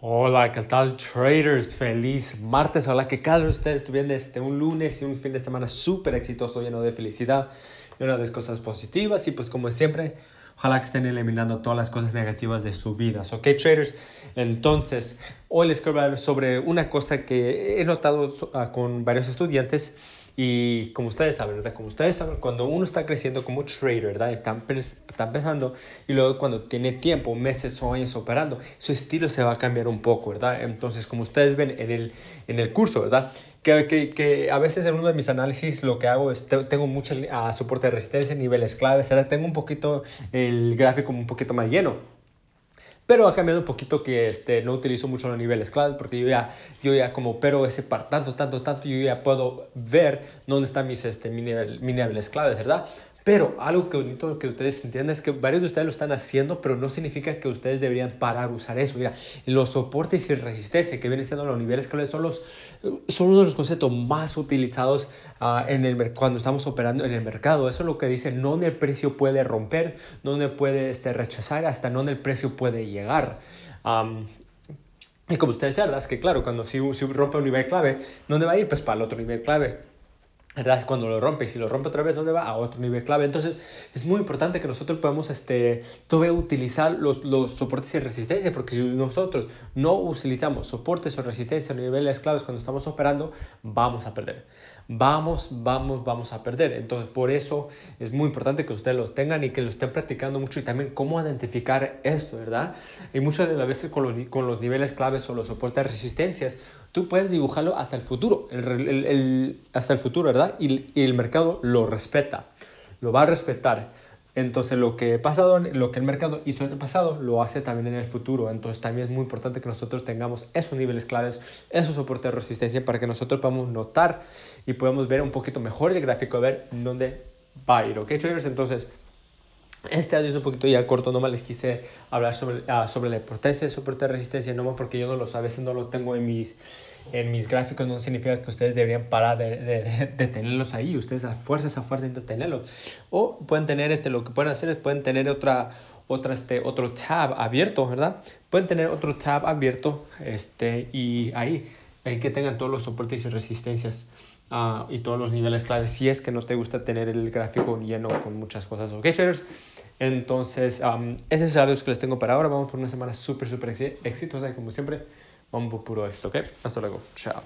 Hola, ¿qué tal traders? Feliz martes. Hola, que cada uno de ustedes tuvieron este, un lunes y un fin de semana súper exitoso, lleno de felicidad, lleno de cosas positivas y pues como siempre, ojalá que estén eliminando todas las cosas negativas de su vida. ¿Ok, traders? Entonces, hoy les quiero hablar sobre una cosa que he notado uh, con varios estudiantes y como ustedes saben, ¿verdad? Como ustedes saben, cuando uno está creciendo como trader, ¿verdad? Está, está empezando y luego cuando tiene tiempo, meses o años operando, su estilo se va a cambiar un poco, ¿verdad? Entonces, como ustedes ven en el, en el curso, ¿verdad? Que, que, que, a veces en uno de mis análisis lo que hago es, tengo mucho uh, soporte de resistencia, niveles claves, ¿verdad? Tengo un poquito el gráfico un poquito más lleno pero ha cambiado un poquito que este, no utilizo mucho los niveles claves porque yo ya, yo ya como pero ese par tanto, tanto, tanto, yo ya puedo ver dónde están mis, este, mis niveles claves, ¿verdad? Pero algo que bonito que ustedes entiendan es que varios de ustedes lo están haciendo, pero no significa que ustedes deberían parar usar eso. Mira, los soportes y resistencia que vienen siendo los niveles claves son, los, son uno de los conceptos más utilizados uh, en el, cuando estamos operando en el mercado. Eso es lo que dice, no el precio puede romper, no puede este, rechazar, hasta no el precio puede llegar. Um, y como ustedes saben, es que claro, cuando si, si rompe un nivel clave, ¿dónde va a ir? Pues para el otro nivel clave. ¿Verdad? Cuando lo rompe y si lo rompe otra vez, ¿dónde va? A otro nivel clave. Entonces, es muy importante que nosotros podamos este, todavía utilizar los, los soportes y resistencia, porque si nosotros no utilizamos soportes o resistencia a niveles claves cuando estamos operando, vamos a perder. Vamos, vamos, vamos a perder. Entonces, por eso es muy importante que ustedes lo tengan y que lo estén practicando mucho y también cómo identificar esto, ¿verdad? Y muchas de las veces con los, con los niveles claves o los soportes de resistencias, tú puedes dibujarlo hasta el futuro, el, el, hasta el futuro, ¿verdad? Y, el mercado lo respeta, lo va a respetar. Entonces, lo que, pasado, lo que el mercado hizo en el pasado, lo hace también en el futuro. Entonces, también es muy importante que nosotros tengamos esos niveles claves, esos soportes de resistencia, para que nosotros podamos notar y podamos ver un poquito mejor el gráfico, ver dónde va a ir. ¿Ok, traders? Entonces, este audio es un poquito ya corto, nomás les quise hablar sobre, uh, sobre la importancia de soporte de resistencia, nomás porque yo no lo a veces no lo tengo en mis, en mis gráficos, no significa que ustedes deberían parar de, de, de tenerlos ahí, ustedes a fuerzas a fuerzas de tenerlos. O pueden tener, este, lo que pueden hacer es pueden tener otra, otra, este, otro tab abierto, ¿verdad? Pueden tener otro tab abierto este, y ahí, ahí que tengan todos los soportes y resistencias. Uh, y todos los niveles claves si es que no te gusta tener el gráfico lleno con muchas cosas. Ok, traders. Entonces, um, ese es el que les tengo para ahora. Vamos por una semana súper, súper exitosa como siempre, por puro esto. Ok, hasta luego. Chao.